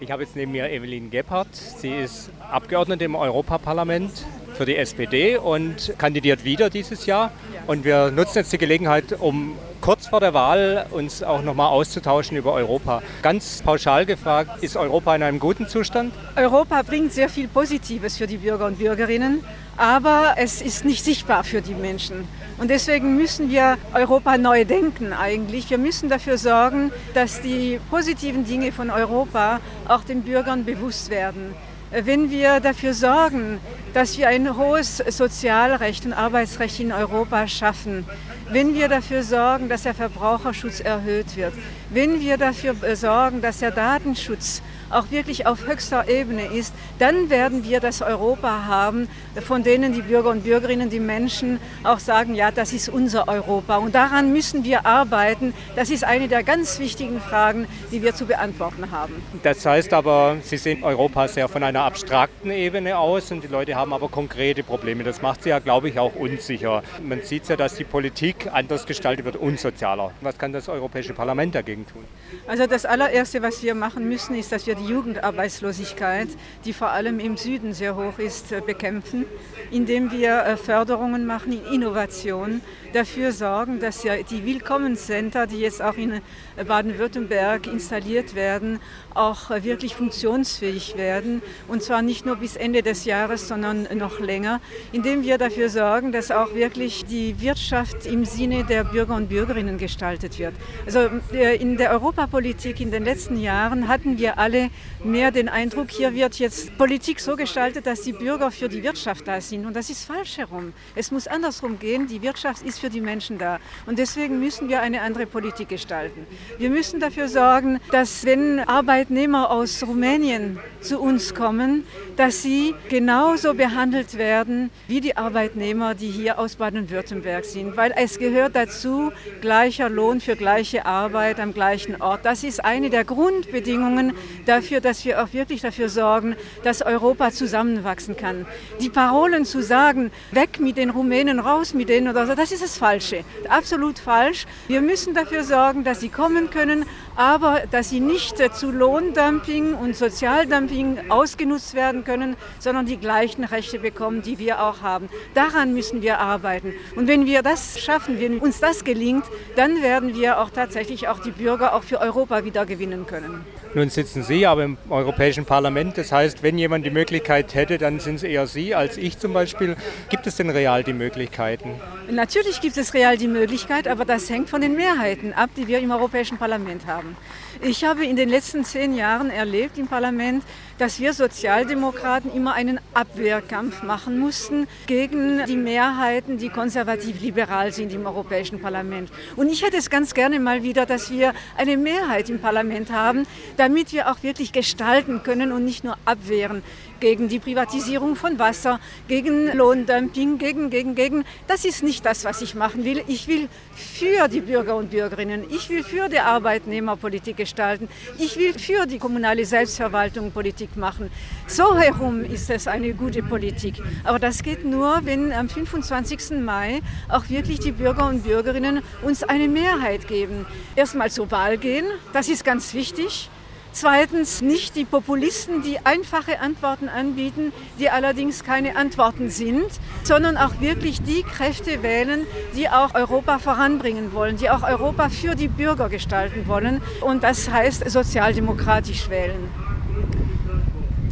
Ich habe jetzt neben mir Evelyn Gebhardt. Sie ist Abgeordnete im Europaparlament für die SPD und kandidiert wieder dieses Jahr. Und wir nutzen jetzt die Gelegenheit, um kurz vor der Wahl uns auch nochmal auszutauschen über Europa. Ganz pauschal gefragt, ist Europa in einem guten Zustand? Europa bringt sehr viel Positives für die Bürger und Bürgerinnen, aber es ist nicht sichtbar für die Menschen. Und deswegen müssen wir Europa neu denken eigentlich. Wir müssen dafür sorgen, dass die positiven Dinge von Europa auch den Bürgern bewusst werden. Wenn wir dafür sorgen, dass wir ein hohes Sozialrecht und Arbeitsrecht in Europa schaffen, wenn wir dafür sorgen, dass der Verbraucherschutz erhöht wird, wenn wir dafür sorgen, dass der Datenschutz auch wirklich auf höchster Ebene ist, dann werden wir das Europa haben, von denen die Bürger und Bürgerinnen, die Menschen auch sagen, ja, das ist unser Europa. Und daran müssen wir arbeiten. Das ist eine der ganz wichtigen Fragen, die wir zu beantworten haben. Das heißt aber, Sie sehen Europa sehr von einer abstrakten Ebene aus und die Leute haben aber konkrete Probleme. Das macht sie ja, glaube ich, auch unsicher. Man sieht ja, dass die Politik anders gestaltet wird und sozialer. Was kann das Europäische Parlament dagegen tun? Also das allererste, was wir machen müssen, ist, dass wir die Jugendarbeitslosigkeit, die vor allem im Süden sehr hoch ist, äh, bekämpfen, indem wir äh, Förderungen machen in Innovation, dafür sorgen, dass ja die Willkommenscenter, die jetzt auch in äh, Baden-Württemberg installiert werden, auch wirklich funktionsfähig werden. Und zwar nicht nur bis Ende des Jahres, sondern noch länger, indem wir dafür sorgen, dass auch wirklich die Wirtschaft im Sinne der Bürger und Bürgerinnen gestaltet wird. Also in der Europapolitik in den letzten Jahren hatten wir alle mehr den Eindruck, hier wird jetzt Politik so gestaltet, dass die Bürger für die Wirtschaft da sind. Und das ist falsch herum. Es muss andersrum gehen. Die Wirtschaft ist für die Menschen da. Und deswegen müssen wir eine andere Politik gestalten. Wir müssen dafür sorgen, dass wenn Arbeitnehmer aus Rumänien zu uns kommen, dass sie genauso behandelt werden wie die Arbeitnehmer, die hier aus Baden-Württemberg sind. Weil es gehört dazu, gleicher Lohn für gleiche Arbeit am gleichen Ort. Das ist eine der Grundbedingungen dafür, dass wir auch wirklich dafür sorgen, dass Europa zusammenwachsen kann. Die Parolen zu sagen, weg mit den Rumänen, raus mit denen oder so, das ist das Falsche. Absolut falsch. Wir müssen dafür sorgen, dass sie kommen können, aber dass sie nicht zu Lohndumping und Sozialdumping ausgenutzt werden können, sondern die gleichen Rechte bekommen, die wir auch haben. Daran müssen wir arbeiten. Und wenn wir das schaffen, wenn uns das gelingt, dann werden wir auch tatsächlich auch die Bürger auch für Europa wieder gewinnen können. Nun sitzen Sie aber im Europäischen Parlament. Das heißt, wenn jemand die Möglichkeit hätte, dann sind es eher Sie als ich zum Beispiel. Gibt es denn real die Möglichkeiten? Natürlich gibt es real die Möglichkeit, aber das hängt von den Mehrheiten ab, die wir im Europäischen Parlament haben. Ich habe in den letzten zehn Jahren erlebt im Parlament, dass wir Sozialdemokraten immer einen Abwehrkampf machen mussten gegen die Mehrheiten, die konservativ-liberal sind im Europäischen Parlament. Und ich hätte es ganz gerne mal wieder, dass wir eine Mehrheit im Parlament haben, damit wir auch wirklich gestalten können und nicht nur abwehren gegen die Privatisierung von Wasser, gegen Lohndumping, gegen, gegen, gegen. Das ist nicht das, was ich machen will. Ich will für die Bürger und Bürgerinnen, ich will für die Arbeitnehmer Politik gestalten, ich will für die kommunale Selbstverwaltung Politik machen. So herum ist es eine gute Politik. Aber das geht nur, wenn am 25. Mai auch wirklich die Bürger und Bürgerinnen uns eine Mehrheit geben. Erstmal zur Wahl gehen, das ist ganz wichtig. Zweitens nicht die Populisten, die einfache Antworten anbieten, die allerdings keine Antworten sind, sondern auch wirklich die Kräfte wählen, die auch Europa voranbringen wollen, die auch Europa für die Bürger gestalten wollen. Und das heißt sozialdemokratisch wählen.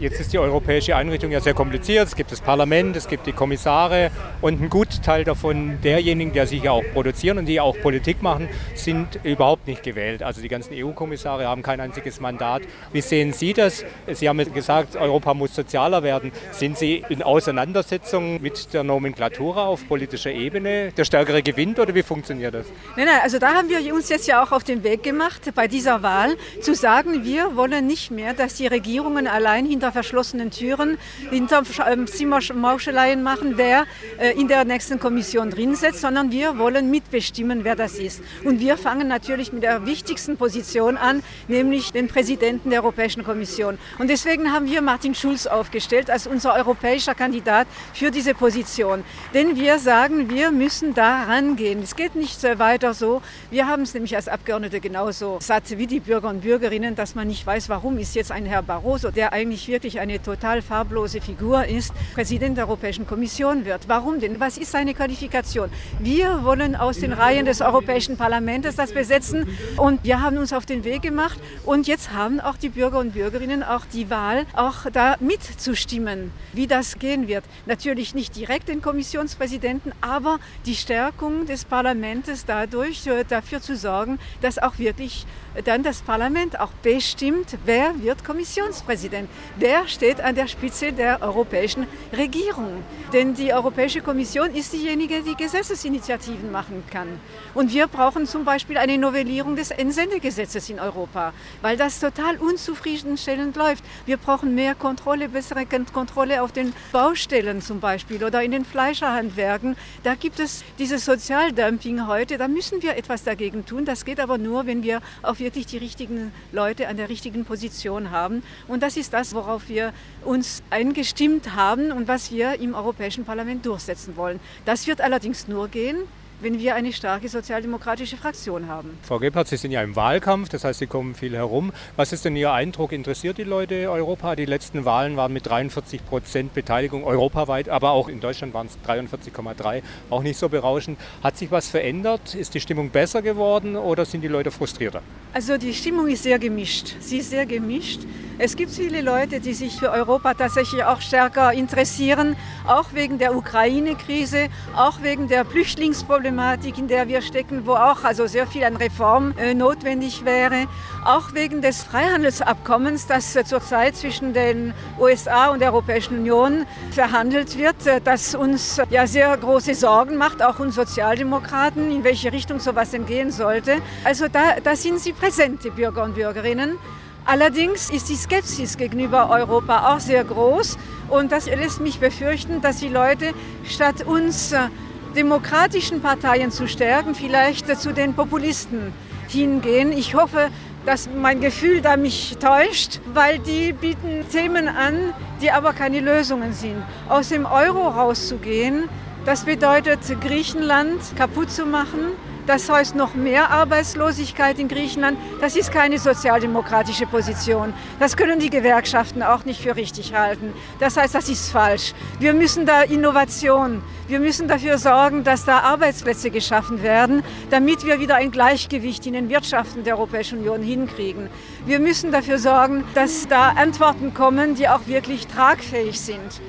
Jetzt ist die europäische Einrichtung ja sehr kompliziert. Es gibt das Parlament, es gibt die Kommissare und ein Gutteil davon derjenigen, die sich ja auch produzieren und die auch Politik machen, sind überhaupt nicht gewählt. Also die ganzen EU-Kommissare haben kein einziges Mandat. Wie sehen Sie das? Sie haben gesagt, Europa muss sozialer werden. Sind Sie in Auseinandersetzung mit der Nomenklatura auf politischer Ebene? Der Stärkere gewinnt oder wie funktioniert das? Nein, nein, also da haben wir uns jetzt ja auch auf den Weg gemacht, bei dieser Wahl zu sagen, wir wollen nicht mehr, dass die Regierungen allein hinter verschlossenen Türen hinter ähm, Zimmermauscheleien machen, wer äh, in der nächsten Kommission drin sitzt, sondern wir wollen mitbestimmen, wer das ist. Und wir fangen natürlich mit der wichtigsten Position an, nämlich den Präsidenten der Europäischen Kommission. Und deswegen haben wir Martin Schulz aufgestellt als unser europäischer Kandidat für diese Position. Denn wir sagen, wir müssen da rangehen. Es geht nicht weiter so. Wir haben es nämlich als Abgeordnete genauso satt wie die Bürger und Bürgerinnen, dass man nicht weiß, warum ist jetzt ein Herr Barroso, der eigentlich wirklich eine total farblose Figur ist, Präsident der Europäischen Kommission wird. Warum denn? Was ist seine Qualifikation? Wir wollen aus den Reihen des Europäischen Parlaments das besetzen und wir haben uns auf den Weg gemacht und jetzt haben auch die Bürger und Bürgerinnen auch die Wahl, auch da mitzustimmen, wie das gehen wird. Natürlich nicht direkt den Kommissionspräsidenten, aber die Stärkung des Parlaments dadurch äh, dafür zu sorgen, dass auch wirklich dann das Parlament auch bestimmt, wer wird Kommissionspräsident, wer steht an der Spitze der europäischen Regierung. Denn die Europäische Kommission ist diejenige, die Gesetzesinitiativen machen kann. Und wir brauchen zum Beispiel eine Novellierung des Entsendegesetzes in Europa, weil das total unzufriedenstellend läuft. Wir brauchen mehr Kontrolle, bessere Kontrolle auf den Baustellen zum Beispiel oder in den Fleischerhandwerken. Da gibt es dieses Sozialdumping heute, da müssen wir etwas dagegen tun. Das geht aber nur, wenn wir auf wirklich die richtigen Leute an der richtigen Position haben. Und das ist das, worauf wir uns eingestimmt haben und was wir im Europäischen Parlament durchsetzen wollen. Das wird allerdings nur gehen, wenn wir eine starke sozialdemokratische Fraktion haben. Frau Gebhardt, Sie sind ja im Wahlkampf, das heißt, Sie kommen viel herum. Was ist denn Ihr Eindruck? Interessiert die Leute Europa? Die letzten Wahlen waren mit 43 Prozent Beteiligung europaweit, aber auch in Deutschland waren es 43,3, auch nicht so berauschend. Hat sich was verändert? Ist die Stimmung besser geworden oder sind die Leute frustrierter? Also die Stimmung ist sehr gemischt. Sie ist sehr gemischt. Es gibt viele Leute, die sich für Europa tatsächlich auch stärker interessieren, auch wegen der Ukraine-Krise, auch wegen der Flüchtlingsproblematik, in der wir stecken, wo auch also sehr viel an Reform äh, notwendig wäre, auch wegen des Freihandelsabkommens, das äh, zurzeit zwischen den USA und der Europäischen Union verhandelt wird, äh, das uns äh, ja sehr große Sorgen macht, auch uns Sozialdemokraten, in welche Richtung sowas denn gehen sollte. Also da, da sind sie präsent, die Bürger und Bürgerinnen. Allerdings ist die Skepsis gegenüber Europa auch sehr groß und das lässt mich befürchten, dass die Leute statt uns äh, demokratischen Parteien zu stärken, vielleicht zu den Populisten hingehen. Ich hoffe, dass mein Gefühl da mich täuscht, weil die bieten Themen an, die aber keine Lösungen sind. Aus dem Euro rauszugehen, das bedeutet Griechenland kaputt zu machen, das heißt noch mehr Arbeitslosigkeit in Griechenland. Das ist keine sozialdemokratische Position. Das können die Gewerkschaften auch nicht für richtig halten. Das heißt, das ist falsch. Wir müssen da Innovation, wir müssen dafür sorgen, dass da Arbeitsplätze geschaffen werden, damit wir wieder ein Gleichgewicht in den Wirtschaften der Europäischen Union hinkriegen. Wir müssen dafür sorgen, dass da Antworten kommen, die auch wirklich tragfähig sind.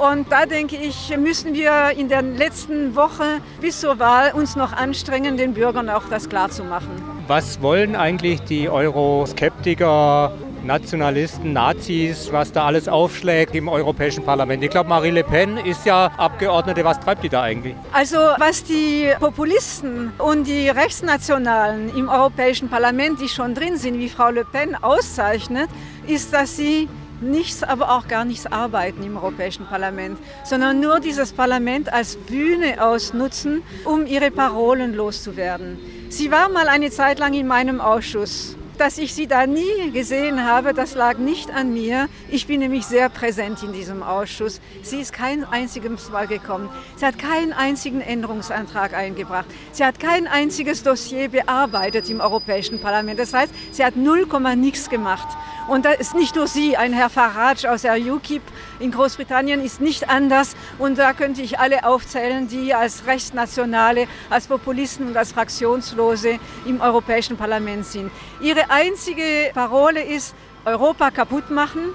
Und da denke ich, müssen wir in der letzten Woche bis zur Wahl uns noch anstrengen, den Bürgern auch das klarzumachen. Was wollen eigentlich die Euroskeptiker, Nationalisten, Nazis, was da alles aufschlägt im Europäischen Parlament? Ich glaube, Marie Le Pen ist ja Abgeordnete. Was treibt die da eigentlich? Also, was die Populisten und die Rechtsnationalen im Europäischen Parlament, die schon drin sind, wie Frau Le Pen auszeichnet, ist, dass sie nichts, aber auch gar nichts arbeiten im Europäischen Parlament, sondern nur dieses Parlament als Bühne ausnutzen, um ihre Parolen loszuwerden. Sie war mal eine Zeit lang in meinem Ausschuss dass ich sie da nie gesehen habe, das lag nicht an mir. Ich bin nämlich sehr präsent in diesem Ausschuss. Sie ist kein einziges Mal gekommen. Sie hat keinen einzigen Änderungsantrag eingebracht. Sie hat kein einziges Dossier bearbeitet im Europäischen Parlament. Das heißt, sie hat 0, nichts gemacht. Und da ist nicht nur sie, ein Herr Farage aus der UKIP in Großbritannien ist nicht anders. Und da könnte ich alle aufzählen, die als Rechtsnationale, als Populisten und als Fraktionslose im Europäischen Parlament sind. Ihre einzige Parole ist, Europa kaputt machen,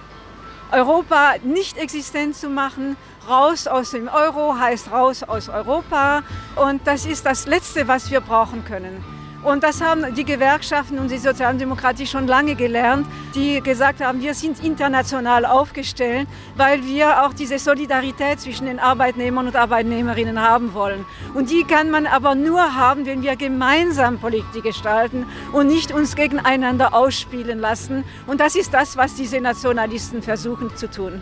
Europa nicht existent zu machen. Raus aus dem Euro heißt raus aus Europa. Und das ist das Letzte, was wir brauchen können. Und das haben die Gewerkschaften und die Sozialdemokratie schon lange gelernt, die gesagt haben, wir sind international aufgestellt, weil wir auch diese Solidarität zwischen den Arbeitnehmern und Arbeitnehmerinnen haben wollen. Und die kann man aber nur haben, wenn wir gemeinsam Politik gestalten und nicht uns gegeneinander ausspielen lassen. Und das ist das, was diese Nationalisten versuchen zu tun.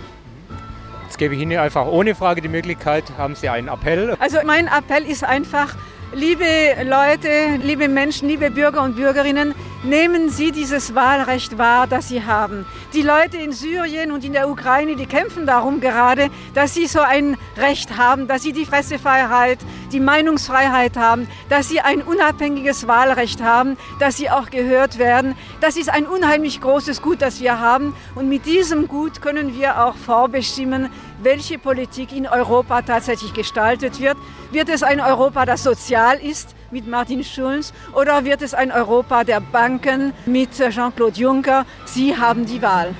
Jetzt gebe ich Ihnen einfach ohne Frage die Möglichkeit, haben Sie einen Appell? Also mein Appell ist einfach, Liebe Leute, liebe Menschen, liebe Bürger und Bürgerinnen, nehmen Sie dieses Wahlrecht wahr, das Sie haben. Die Leute in Syrien und in der Ukraine, die kämpfen darum gerade, dass sie so ein Recht haben, dass sie die Pressefreiheit, die Meinungsfreiheit haben, dass sie ein unabhängiges Wahlrecht haben, dass sie auch gehört werden. Das ist ein unheimlich großes Gut, das wir haben. Und mit diesem Gut können wir auch vorbestimmen, welche Politik in Europa tatsächlich gestaltet wird. Wird es ein Europa, das sozial ist mit Martin Schulz oder wird es ein Europa der Banken mit Jean-Claude Juncker? Sie haben die Wahl.